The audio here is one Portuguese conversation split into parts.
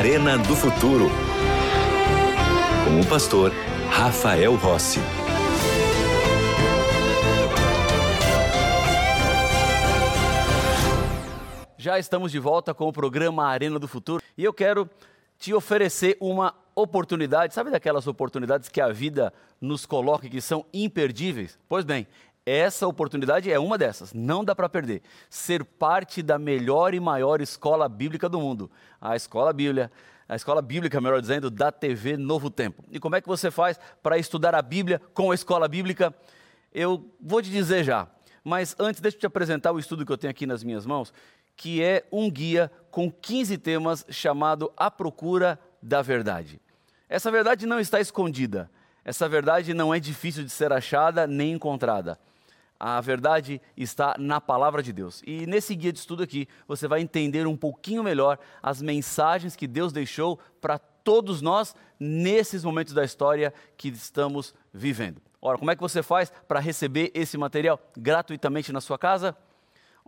Arena do Futuro. Com o pastor Rafael Rossi. Já estamos de volta com o programa Arena do Futuro e eu quero te oferecer uma oportunidade, sabe daquelas oportunidades que a vida nos coloca e que são imperdíveis? Pois bem, essa oportunidade é uma dessas, não dá para perder. Ser parte da melhor e maior escola bíblica do mundo, a Escola Bíblia, a escola bíblica, melhor dizendo, da TV Novo Tempo. E como é que você faz para estudar a Bíblia com a escola bíblica? Eu vou te dizer já, mas antes deixa eu te apresentar o estudo que eu tenho aqui nas minhas mãos, que é um guia com 15 temas chamado A Procura da Verdade. Essa verdade não está escondida, essa verdade não é difícil de ser achada nem encontrada. A verdade está na palavra de Deus. E nesse guia de estudo aqui, você vai entender um pouquinho melhor as mensagens que Deus deixou para todos nós nesses momentos da história que estamos vivendo. Ora, como é que você faz para receber esse material gratuitamente na sua casa?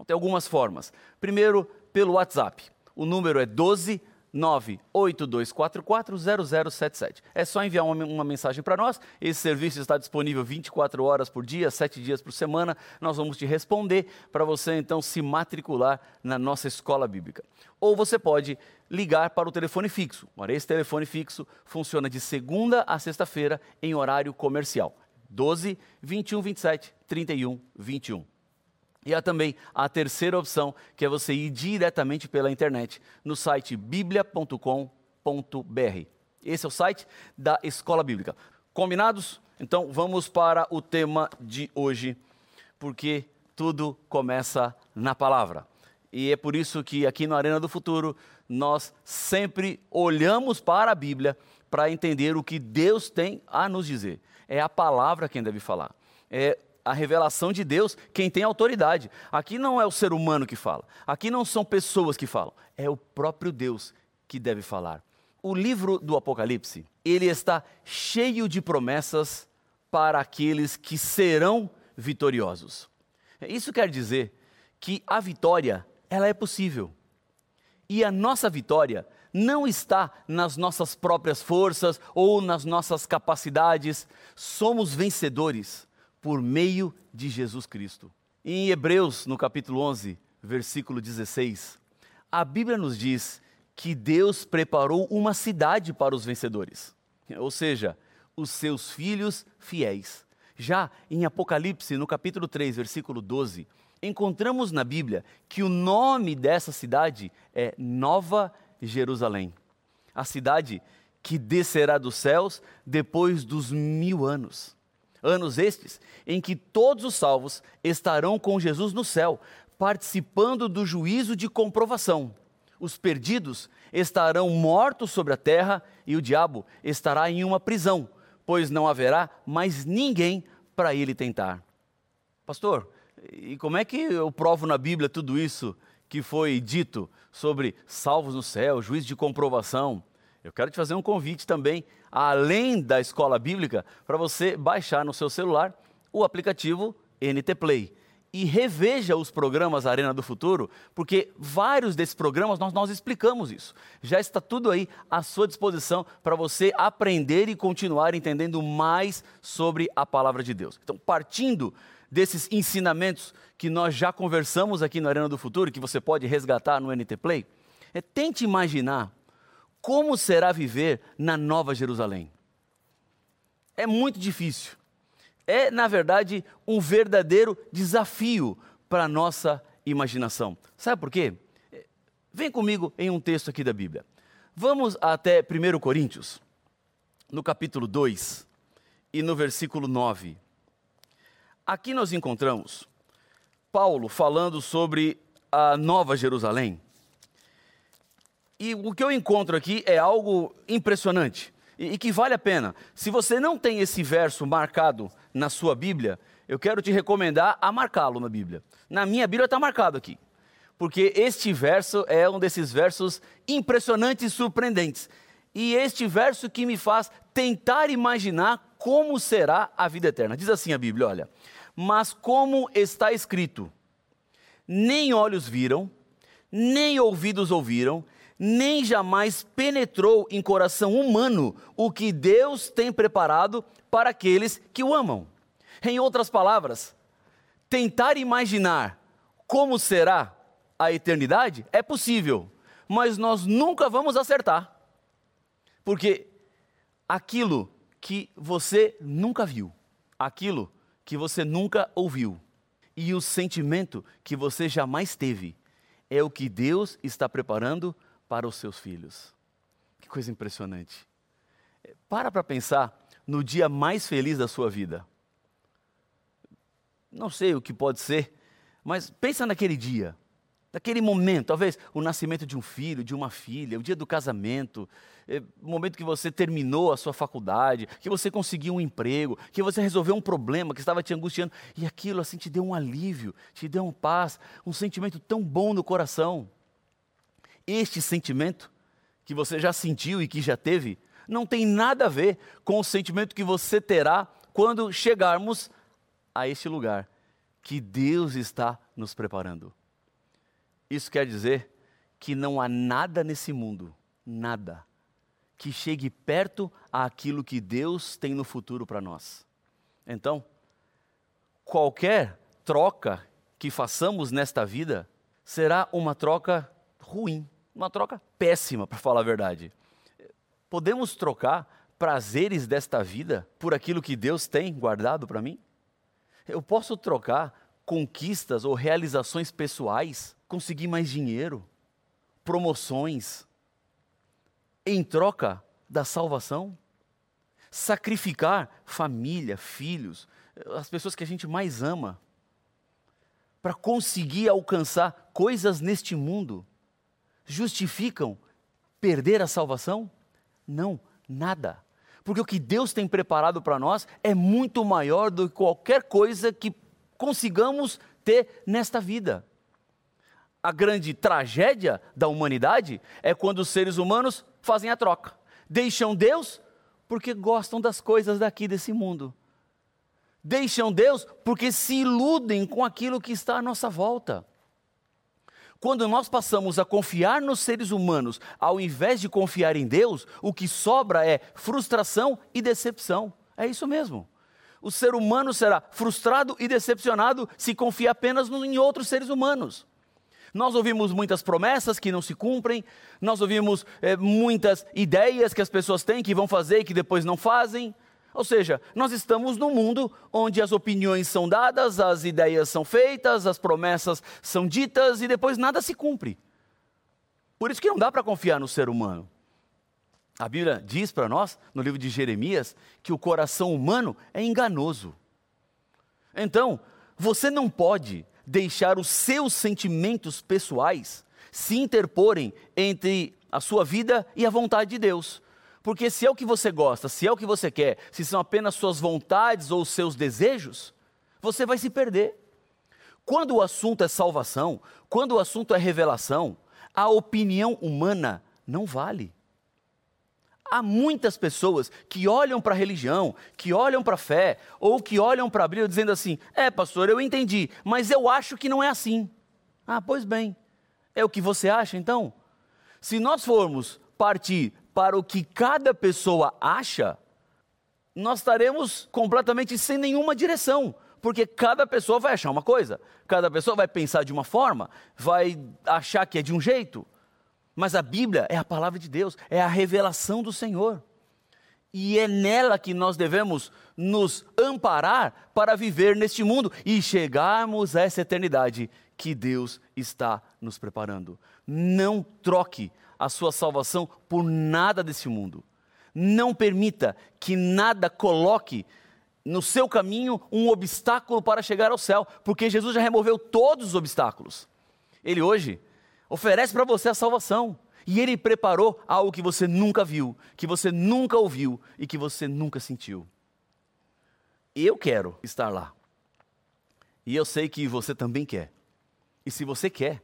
Tem algumas formas. Primeiro, pelo WhatsApp. O número é 12 982440077. É só enviar uma, uma mensagem para nós. Esse serviço está disponível 24 horas por dia, 7 dias por semana. Nós vamos te responder para você então se matricular na nossa escola bíblica. Ou você pode ligar para o telefone fixo. Ora, esse telefone fixo funciona de segunda a sexta-feira em horário comercial. 12 21 27 31 21. E há também a terceira opção, que é você ir diretamente pela internet, no site biblia.com.br. Esse é o site da Escola Bíblica. Combinados? Então vamos para o tema de hoje, porque tudo começa na palavra. E é por isso que aqui no Arena do Futuro nós sempre olhamos para a Bíblia para entender o que Deus tem a nos dizer. É a palavra quem deve falar. É a revelação de Deus quem tem autoridade. Aqui não é o ser humano que fala, aqui não são pessoas que falam, é o próprio Deus que deve falar. O livro do Apocalipse, ele está cheio de promessas para aqueles que serão vitoriosos. Isso quer dizer que a vitória, ela é possível. E a nossa vitória não está nas nossas próprias forças ou nas nossas capacidades. Somos vencedores por meio de Jesus Cristo. Em Hebreus, no capítulo 11, versículo 16, a Bíblia nos diz que Deus preparou uma cidade para os vencedores, ou seja, os seus filhos fiéis. Já em Apocalipse, no capítulo 3, versículo 12, encontramos na Bíblia que o nome dessa cidade é Nova Jerusalém, a cidade que descerá dos céus depois dos mil anos. Anos estes em que todos os salvos estarão com Jesus no céu, participando do juízo de comprovação. Os perdidos estarão mortos sobre a terra e o diabo estará em uma prisão, pois não haverá mais ninguém para ele tentar. Pastor, e como é que eu provo na Bíblia tudo isso que foi dito sobre salvos no céu, juízo de comprovação? Eu quero te fazer um convite também, além da escola bíblica, para você baixar no seu celular o aplicativo NT Play. E reveja os programas Arena do Futuro, porque vários desses programas nós, nós explicamos isso. Já está tudo aí à sua disposição para você aprender e continuar entendendo mais sobre a palavra de Deus. Então, partindo desses ensinamentos que nós já conversamos aqui no Arena do Futuro, que você pode resgatar no NT Play, é, tente imaginar como será viver na Nova Jerusalém? É muito difícil. É, na verdade, um verdadeiro desafio para a nossa imaginação. Sabe por quê? Vem comigo em um texto aqui da Bíblia. Vamos até 1 Coríntios, no capítulo 2 e no versículo 9. Aqui nós encontramos Paulo falando sobre a Nova Jerusalém. E o que eu encontro aqui é algo impressionante e, e que vale a pena. Se você não tem esse verso marcado na sua Bíblia, eu quero te recomendar a marcá-lo na Bíblia. Na minha Bíblia está marcado aqui. Porque este verso é um desses versos impressionantes e surpreendentes. E este verso que me faz tentar imaginar como será a vida eterna. Diz assim a Bíblia: olha, mas como está escrito, nem olhos viram, nem ouvidos ouviram, nem jamais penetrou em coração humano o que Deus tem preparado para aqueles que o amam. Em outras palavras, tentar imaginar como será a eternidade é possível, mas nós nunca vamos acertar. Porque aquilo que você nunca viu, aquilo que você nunca ouviu e o sentimento que você jamais teve é o que Deus está preparando para os seus filhos. Que coisa impressionante. Para para pensar no dia mais feliz da sua vida. Não sei o que pode ser, mas pensa naquele dia. Naquele momento, talvez o nascimento de um filho, de uma filha, o dia do casamento, é, o momento que você terminou a sua faculdade, que você conseguiu um emprego, que você resolveu um problema que estava te angustiando, e aquilo assim te deu um alívio, te deu uma paz, um sentimento tão bom no coração. Este sentimento que você já sentiu e que já teve, não tem nada a ver com o sentimento que você terá quando chegarmos a este lugar que Deus está nos preparando. Isso quer dizer que não há nada nesse mundo, nada, que chegue perto àquilo que Deus tem no futuro para nós. Então, qualquer troca que façamos nesta vida será uma troca ruim, uma troca péssima, para falar a verdade. Podemos trocar prazeres desta vida por aquilo que Deus tem guardado para mim? Eu posso trocar conquistas ou realizações pessoais conseguir mais dinheiro, promoções, em troca da salvação? Sacrificar família, filhos, as pessoas que a gente mais ama, para conseguir alcançar coisas neste mundo, justificam perder a salvação? Não, nada. Porque o que Deus tem preparado para nós é muito maior do que qualquer coisa que consigamos ter nesta vida a grande tragédia da humanidade é quando os seres humanos fazem a troca. Deixam Deus porque gostam das coisas daqui desse mundo. Deixam Deus porque se iludem com aquilo que está à nossa volta. Quando nós passamos a confiar nos seres humanos, ao invés de confiar em Deus, o que sobra é frustração e decepção. É isso mesmo. O ser humano será frustrado e decepcionado se confiar apenas em outros seres humanos. Nós ouvimos muitas promessas que não se cumprem, nós ouvimos é, muitas ideias que as pessoas têm que vão fazer e que depois não fazem. Ou seja, nós estamos num mundo onde as opiniões são dadas, as ideias são feitas, as promessas são ditas e depois nada se cumpre. Por isso que não dá para confiar no ser humano. A Bíblia diz para nós, no livro de Jeremias, que o coração humano é enganoso. Então, você não pode deixar os seus sentimentos pessoais se interporem entre a sua vida e a vontade de Deus. Porque se é o que você gosta, se é o que você quer, se são apenas suas vontades ou seus desejos, você vai se perder. Quando o assunto é salvação, quando o assunto é revelação, a opinião humana não vale há muitas pessoas que olham para a religião, que olham para a fé, ou que olham para a Bíblia dizendo assim: é, pastor, eu entendi, mas eu acho que não é assim. Ah, pois bem, é o que você acha então? Se nós formos partir para o que cada pessoa acha, nós estaremos completamente sem nenhuma direção, porque cada pessoa vai achar uma coisa, cada pessoa vai pensar de uma forma, vai achar que é de um jeito. Mas a Bíblia é a palavra de Deus, é a revelação do Senhor. E é nela que nós devemos nos amparar para viver neste mundo e chegarmos a essa eternidade que Deus está nos preparando. Não troque a sua salvação por nada desse mundo. Não permita que nada coloque no seu caminho um obstáculo para chegar ao céu, porque Jesus já removeu todos os obstáculos. Ele hoje oferece para você a salvação. E Ele preparou algo que você nunca viu, que você nunca ouviu e que você nunca sentiu. Eu quero estar lá. E eu sei que você também quer. E se você quer,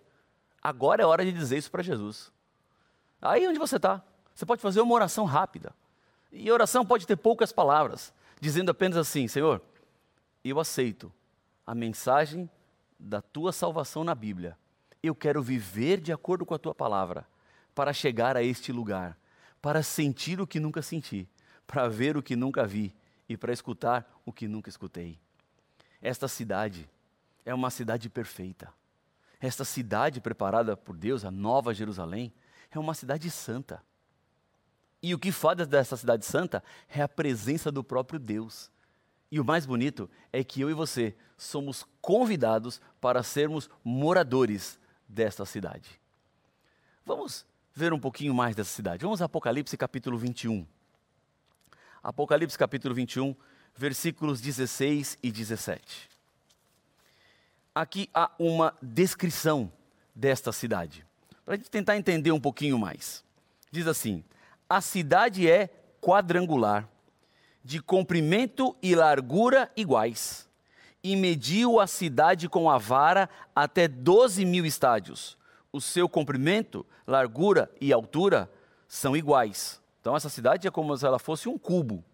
agora é hora de dizer isso para Jesus. Aí onde você está, você pode fazer uma oração rápida. E a oração pode ter poucas palavras, dizendo apenas assim: Senhor, eu aceito a mensagem da tua salvação na Bíblia eu quero viver de acordo com a tua palavra. para chegar a este lugar, para sentir o que nunca senti, para ver o que nunca vi e para escutar o que nunca escutei. Esta cidade é uma cidade perfeita. Esta cidade preparada por Deus, a Nova Jerusalém, é uma cidade santa. E o que faz dessa cidade santa é a presença do próprio Deus. E o mais bonito é que eu e você somos convidados para sermos moradores desta cidade. Vamos ver um pouquinho mais dessa cidade. Vamos a Apocalipse capítulo 21. Apocalipse capítulo 21, versículos 16 e 17. Aqui há uma descrição desta cidade, para a gente tentar entender um pouquinho mais. Diz assim: a cidade é quadrangular, de comprimento e largura iguais, e mediu a cidade com a vara até 12 mil estádios. O seu comprimento, largura e altura são iguais. Então, essa cidade é como se ela fosse um cubo.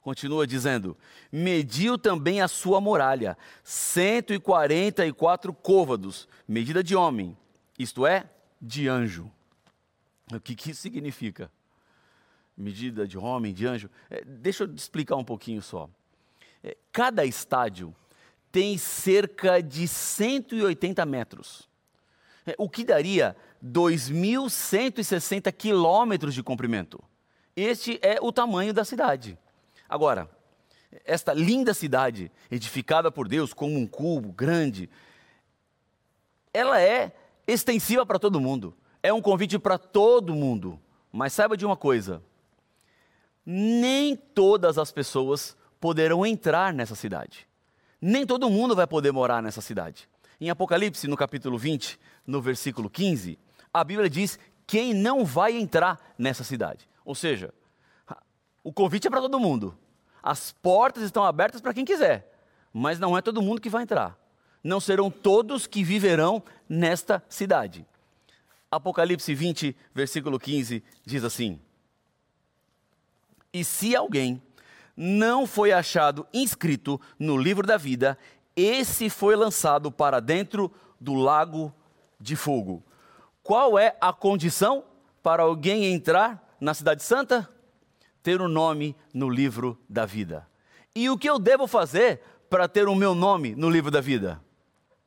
Continua dizendo: mediu também a sua muralha, 144 côvados, medida de homem, isto é, de anjo. O que, que isso significa? medida de homem, de anjo. É, deixa eu explicar um pouquinho só. É, cada estádio tem cerca de 180 metros, é, o que daria 2.160 quilômetros de comprimento. Este é o tamanho da cidade. Agora, esta linda cidade, edificada por Deus como um cubo grande, ela é extensiva para todo mundo. É um convite para todo mundo. Mas saiba de uma coisa: nem todas as pessoas poderão entrar nessa cidade. Nem todo mundo vai poder morar nessa cidade. Em Apocalipse, no capítulo 20, no versículo 15, a Bíblia diz quem não vai entrar nessa cidade. Ou seja, o convite é para todo mundo. As portas estão abertas para quem quiser, mas não é todo mundo que vai entrar. Não serão todos que viverão nesta cidade. Apocalipse 20, versículo 15 diz assim: e se alguém não foi achado inscrito no livro da vida, esse foi lançado para dentro do lago de fogo. Qual é a condição para alguém entrar na Cidade Santa? Ter o um nome no livro da vida. E o que eu devo fazer para ter o meu nome no livro da vida?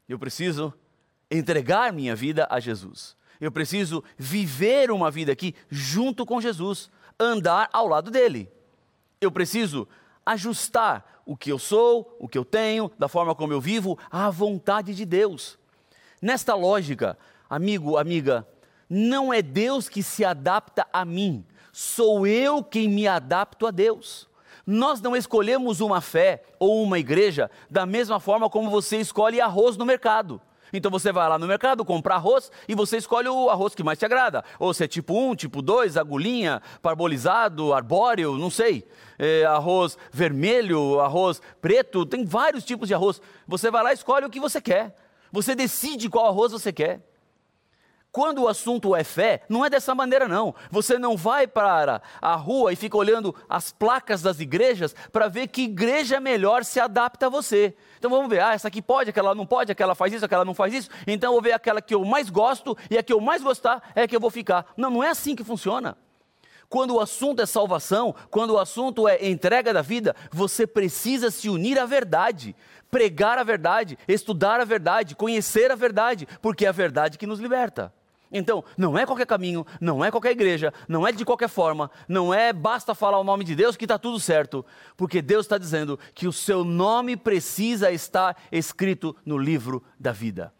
Eu preciso entregar minha vida a Jesus. Eu preciso viver uma vida aqui junto com Jesus andar ao lado dele. Eu preciso ajustar o que eu sou, o que eu tenho, da forma como eu vivo, à vontade de Deus. Nesta lógica, amigo, amiga, não é Deus que se adapta a mim, sou eu quem me adapto a Deus. Nós não escolhemos uma fé ou uma igreja da mesma forma como você escolhe arroz no mercado. Então você vai lá no mercado comprar arroz e você escolhe o arroz que mais te agrada. Ou se é tipo 1, tipo 2, agulhinha, parbolizado, arbóreo, não sei. É, arroz vermelho, arroz preto, tem vários tipos de arroz. Você vai lá e escolhe o que você quer. Você decide qual arroz você quer. Quando o assunto é fé, não é dessa maneira não. Você não vai para a rua e fica olhando as placas das igrejas para ver que igreja melhor se adapta a você. Então vamos ver, ah, essa aqui pode, aquela não pode, aquela faz isso, aquela não faz isso. Então eu vou ver aquela que eu mais gosto e a que eu mais gostar é a que eu vou ficar. Não, não é assim que funciona. Quando o assunto é salvação, quando o assunto é entrega da vida, você precisa se unir à verdade, pregar a verdade, estudar a verdade, conhecer a verdade, porque é a verdade que nos liberta. Então, não é qualquer caminho, não é qualquer igreja, não é de qualquer forma, não é basta falar o nome de Deus que está tudo certo, porque Deus está dizendo que o seu nome precisa estar escrito no livro da vida.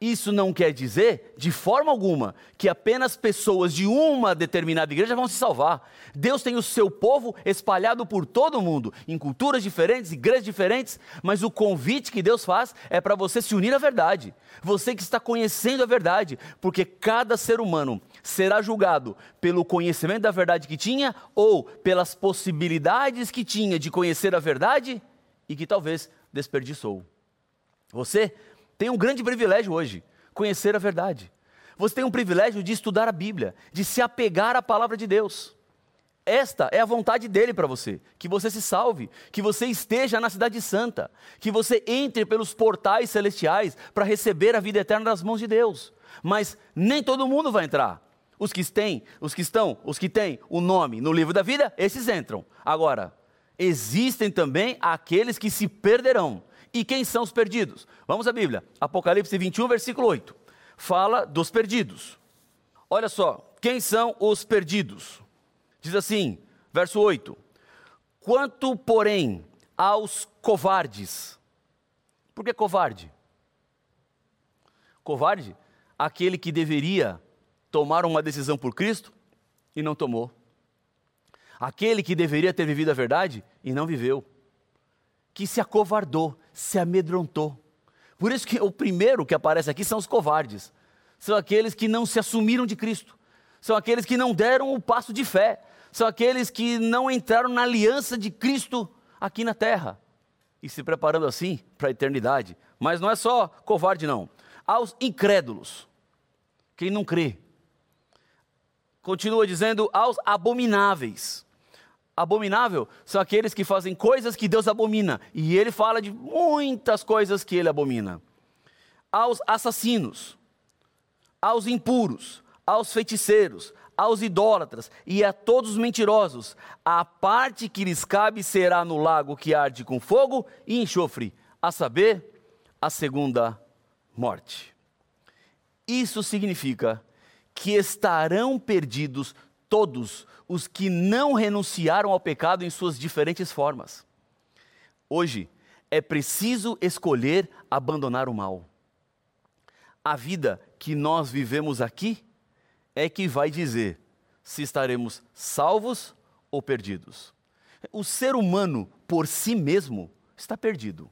Isso não quer dizer, de forma alguma, que apenas pessoas de uma determinada igreja vão se salvar. Deus tem o seu povo espalhado por todo o mundo, em culturas diferentes, igrejas diferentes, mas o convite que Deus faz é para você se unir à verdade. Você que está conhecendo a verdade, porque cada ser humano será julgado pelo conhecimento da verdade que tinha ou pelas possibilidades que tinha de conhecer a verdade e que talvez desperdiçou. Você tem um grande privilégio hoje: conhecer a verdade. Você tem um privilégio de estudar a Bíblia, de se apegar à palavra de Deus. Esta é a vontade dele para você: que você se salve, que você esteja na Cidade Santa, que você entre pelos portais celestiais para receber a vida eterna das mãos de Deus. Mas nem todo mundo vai entrar. Os que têm, os que estão, os que têm o nome no livro da vida, esses entram. Agora, existem também aqueles que se perderão. E quem são os perdidos? Vamos à Bíblia. Apocalipse 21, versículo 8. Fala dos perdidos. Olha só, quem são os perdidos? Diz assim, verso 8: Quanto, porém, aos covardes. Por que covarde? Covarde? Aquele que deveria tomar uma decisão por Cristo e não tomou. Aquele que deveria ter vivido a verdade e não viveu. Que se acovardou, se amedrontou. Por isso que o primeiro que aparece aqui são os covardes. São aqueles que não se assumiram de Cristo. São aqueles que não deram o passo de fé. São aqueles que não entraram na aliança de Cristo aqui na terra. E se preparando assim para a eternidade. Mas não é só covarde, não. Aos incrédulos. Quem não crê. Continua dizendo aos abomináveis abominável são aqueles que fazem coisas que Deus abomina. E ele fala de muitas coisas que ele abomina. Aos assassinos, aos impuros, aos feiticeiros, aos idólatras e a todos os mentirosos, a parte que lhes cabe será no lago que arde com fogo e enxofre, a saber, a segunda morte. Isso significa que estarão perdidos todos os que não renunciaram ao pecado em suas diferentes formas. Hoje, é preciso escolher abandonar o mal. A vida que nós vivemos aqui é que vai dizer se estaremos salvos ou perdidos. O ser humano, por si mesmo, está perdido.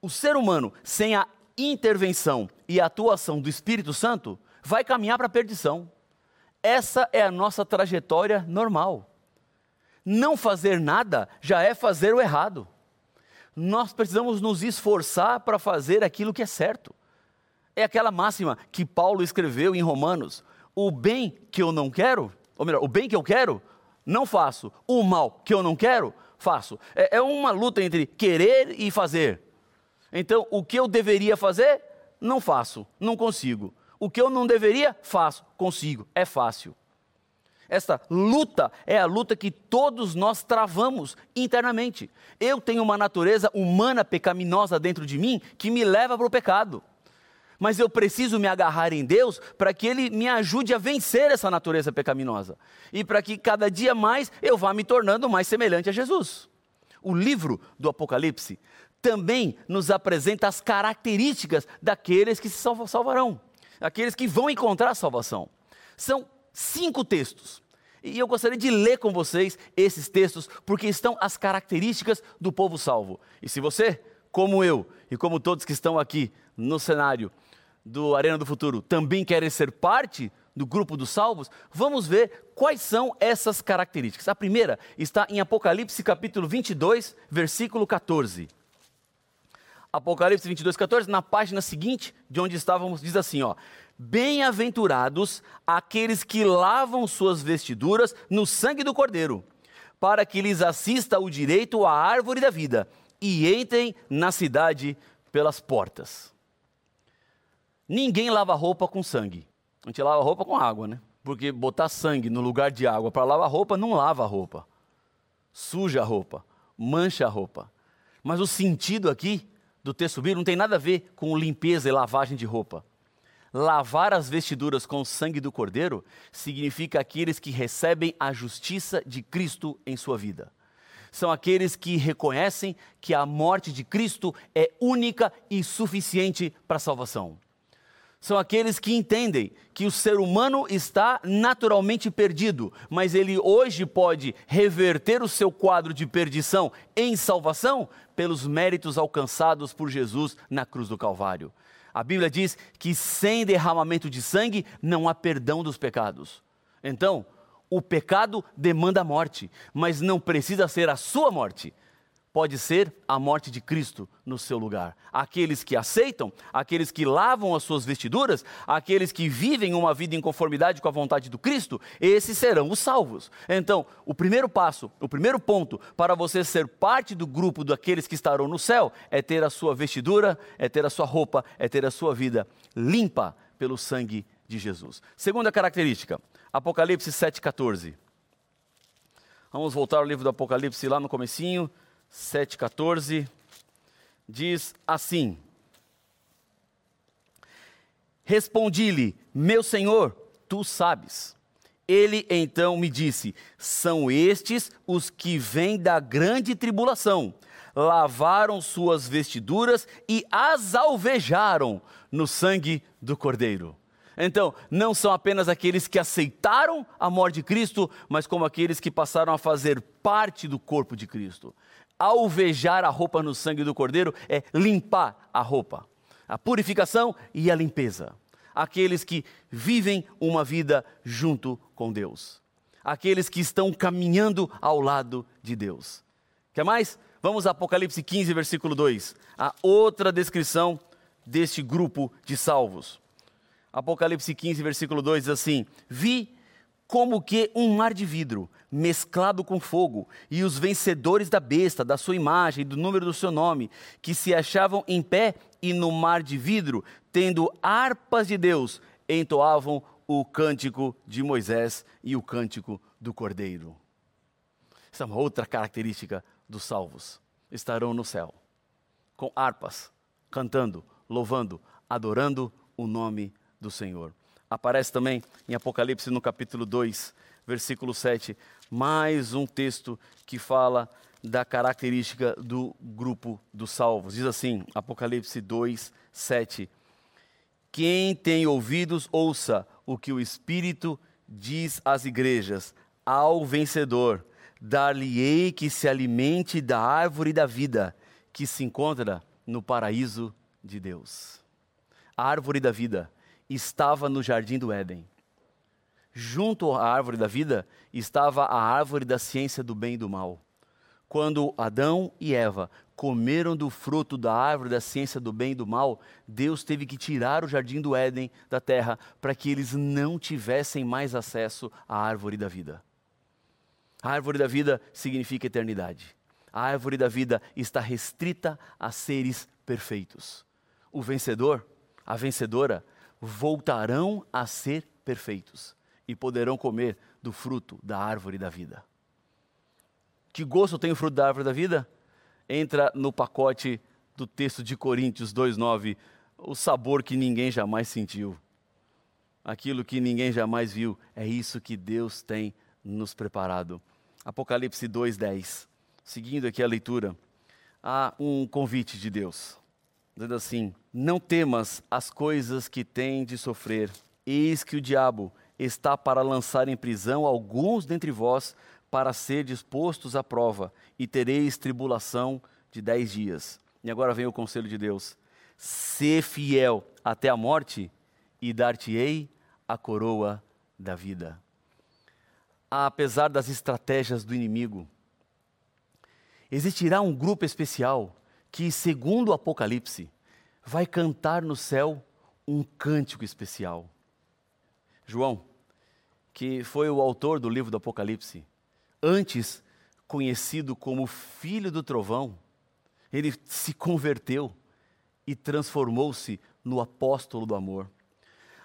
O ser humano, sem a intervenção e atuação do Espírito Santo, vai caminhar para a perdição. Essa é a nossa trajetória normal. Não fazer nada já é fazer o errado. Nós precisamos nos esforçar para fazer aquilo que é certo. É aquela máxima que Paulo escreveu em Romanos: o bem que eu não quero, ou melhor, o bem que eu quero, não faço. O mal que eu não quero, faço. É, é uma luta entre querer e fazer. Então, o que eu deveria fazer, não faço, não consigo. O que eu não deveria, faço, consigo, é fácil. Esta luta é a luta que todos nós travamos internamente. Eu tenho uma natureza humana pecaminosa dentro de mim que me leva para o pecado. Mas eu preciso me agarrar em Deus para que Ele me ajude a vencer essa natureza pecaminosa. E para que cada dia mais eu vá me tornando mais semelhante a Jesus. O livro do Apocalipse também nos apresenta as características daqueles que se salvarão aqueles que vão encontrar salvação. São cinco textos. E eu gostaria de ler com vocês esses textos, porque estão as características do povo salvo. E se você, como eu e como todos que estão aqui no cenário do Arena do Futuro, também querem ser parte do grupo dos salvos, vamos ver quais são essas características. A primeira está em Apocalipse capítulo 22, versículo 14. Apocalipse 22, 14, na página seguinte, de onde estávamos, diz assim: ó. Bem-aventurados aqueles que lavam suas vestiduras no sangue do Cordeiro, para que lhes assista o direito à árvore da vida e entrem na cidade pelas portas. Ninguém lava roupa com sangue. A gente lava roupa com água, né? Porque botar sangue no lugar de água para lavar roupa não lava a roupa. Suja a roupa, mancha a roupa. Mas o sentido aqui do texto bíblico não tem nada a ver com limpeza e lavagem de roupa. Lavar as vestiduras com o sangue do Cordeiro significa aqueles que recebem a justiça de Cristo em sua vida. São aqueles que reconhecem que a morte de Cristo é única e suficiente para a salvação são aqueles que entendem que o ser humano está naturalmente perdido, mas ele hoje pode reverter o seu quadro de perdição em salvação pelos méritos alcançados por Jesus na cruz do Calvário. A Bíblia diz que sem derramamento de sangue não há perdão dos pecados. Então, o pecado demanda morte, mas não precisa ser a sua morte pode ser a morte de Cristo no seu lugar. Aqueles que aceitam, aqueles que lavam as suas vestiduras, aqueles que vivem uma vida em conformidade com a vontade do Cristo, esses serão os salvos. Então, o primeiro passo, o primeiro ponto para você ser parte do grupo daqueles que estarão no céu é ter a sua vestidura, é ter a sua roupa, é ter a sua vida limpa pelo sangue de Jesus. Segunda característica, Apocalipse 7,14. Vamos voltar ao livro do Apocalipse lá no comecinho, 7,14. Diz assim: Respondi-lhe, meu senhor, tu sabes. Ele então me disse: São estes os que vêm da grande tribulação, lavaram suas vestiduras e as alvejaram no sangue do Cordeiro. Então, não são apenas aqueles que aceitaram a morte de Cristo, mas como aqueles que passaram a fazer parte do corpo de Cristo. Alvejar a roupa no sangue do Cordeiro é limpar a roupa, a purificação e a limpeza. Aqueles que vivem uma vida junto com Deus. Aqueles que estão caminhando ao lado de Deus. Quer mais? Vamos a Apocalipse 15, versículo 2. A outra descrição deste grupo de salvos. Apocalipse 15, versículo 2 diz assim: Vi como que um mar de vidro mesclado com fogo, e os vencedores da besta, da sua imagem do número do seu nome, que se achavam em pé e no mar de vidro, tendo harpas de Deus, entoavam o cântico de Moisés e o cântico do Cordeiro. Essa é uma outra característica dos salvos. Estarão no céu, com harpas, cantando, louvando, adorando o nome do Senhor. Aparece também em Apocalipse no capítulo 2, versículo 7, mais um texto que fala da característica do grupo dos salvos. Diz assim, Apocalipse 2, 7. Quem tem ouvidos, ouça o que o Espírito diz às igrejas. Ao vencedor, dar-lhe-ei que se alimente da árvore da vida, que se encontra no paraíso de Deus. A árvore da vida estava no jardim do Éden. Junto à árvore da vida estava a árvore da ciência do bem e do mal. Quando Adão e Eva comeram do fruto da árvore da ciência do bem e do mal, Deus teve que tirar o jardim do Éden da terra para que eles não tivessem mais acesso à árvore da vida. A árvore da vida significa eternidade. A árvore da vida está restrita a seres perfeitos. O vencedor, a vencedora, voltarão a ser perfeitos e poderão comer do fruto da árvore da vida. Que gosto tem o fruto da árvore da vida? Entra no pacote do texto de Coríntios 2,9, o sabor que ninguém jamais sentiu, aquilo que ninguém jamais viu, é isso que Deus tem nos preparado. Apocalipse 2,10, seguindo aqui a leitura, há um convite de Deus dizendo assim: Não temas as coisas que tem de sofrer, eis que o diabo está para lançar em prisão alguns dentre vós, para ser dispostos à prova, e tereis tribulação de dez dias. E agora vem o conselho de Deus: Sê fiel até a morte, e dar-te-ei a coroa da vida. Apesar das estratégias do inimigo, existirá um grupo especial que, segundo o Apocalipse, vai cantar no céu um cântico especial. João, que foi o autor do livro do Apocalipse, antes conhecido como filho do trovão, ele se converteu e transformou-se no apóstolo do amor.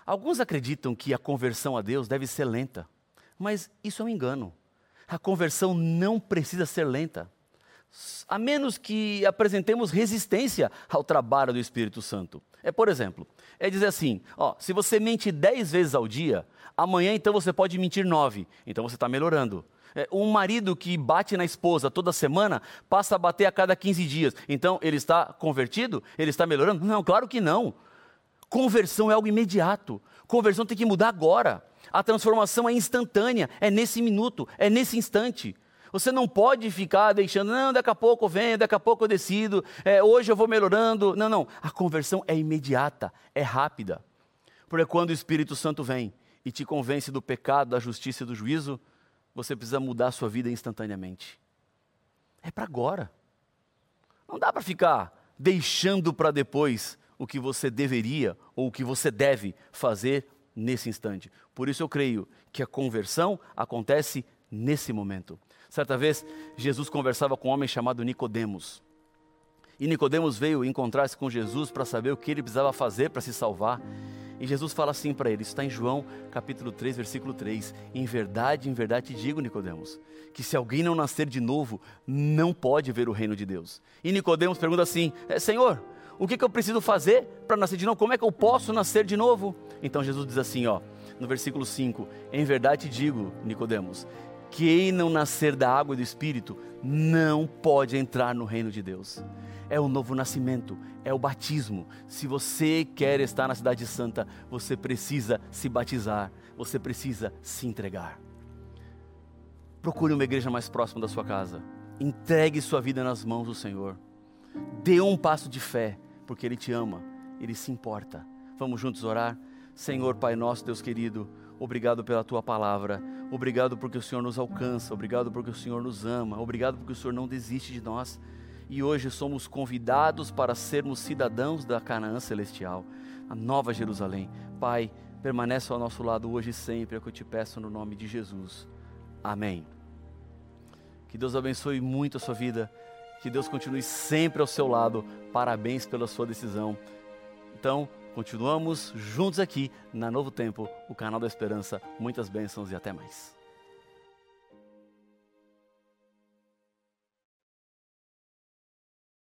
Alguns acreditam que a conversão a Deus deve ser lenta, mas isso é um engano. A conversão não precisa ser lenta a menos que apresentemos resistência ao trabalho do Espírito Santo. É, por exemplo, é dizer assim: ó, se você mente dez vezes ao dia, amanhã então você pode mentir nove, então você está melhorando. É, um marido que bate na esposa toda semana passa a bater a cada 15 dias, então ele está convertido? Ele está melhorando? Não, claro que não. Conversão é algo imediato. Conversão tem que mudar agora. A transformação é instantânea, é nesse minuto, é nesse instante. Você não pode ficar deixando, não, daqui a pouco eu venho, daqui a pouco eu decido, é, hoje eu vou melhorando. Não, não. A conversão é imediata, é rápida. Porque quando o Espírito Santo vem e te convence do pecado, da justiça e do juízo, você precisa mudar a sua vida instantaneamente. É para agora. Não dá para ficar deixando para depois o que você deveria ou o que você deve fazer nesse instante. Por isso eu creio que a conversão acontece nesse momento. Certa vez, Jesus conversava com um homem chamado Nicodemos. E Nicodemos veio encontrar-se com Jesus para saber o que ele precisava fazer para se salvar. E Jesus fala assim para ele, está em João capítulo 3, versículo 3. Em verdade, em verdade te digo, Nicodemos, que se alguém não nascer de novo, não pode ver o reino de Deus. E Nicodemos pergunta assim: é, Senhor, o que, que eu preciso fazer para nascer de novo? Como é que eu posso nascer de novo? Então Jesus diz assim, ó, no versículo 5: Em verdade te digo, Nicodemos, quem não nascer da água e do espírito não pode entrar no reino de Deus. É o novo nascimento, é o batismo. Se você quer estar na cidade santa, você precisa se batizar, você precisa se entregar. Procure uma igreja mais próxima da sua casa. Entregue sua vida nas mãos do Senhor. Dê um passo de fé, porque Ele te ama, Ele se importa. Vamos juntos orar? Senhor, Pai nosso, Deus querido, obrigado pela tua palavra, obrigado porque o Senhor nos alcança, obrigado porque o Senhor nos ama, obrigado porque o Senhor não desiste de nós. E hoje somos convidados para sermos cidadãos da Canaã celestial, a nova Jerusalém. Pai, permanece ao nosso lado hoje e sempre, é o que eu te peço no nome de Jesus. Amém. Que Deus abençoe muito a sua vida, que Deus continue sempre ao seu lado. Parabéns pela sua decisão. Então, Continuamos juntos aqui na Novo Tempo, o canal da Esperança. Muitas bênçãos e até mais.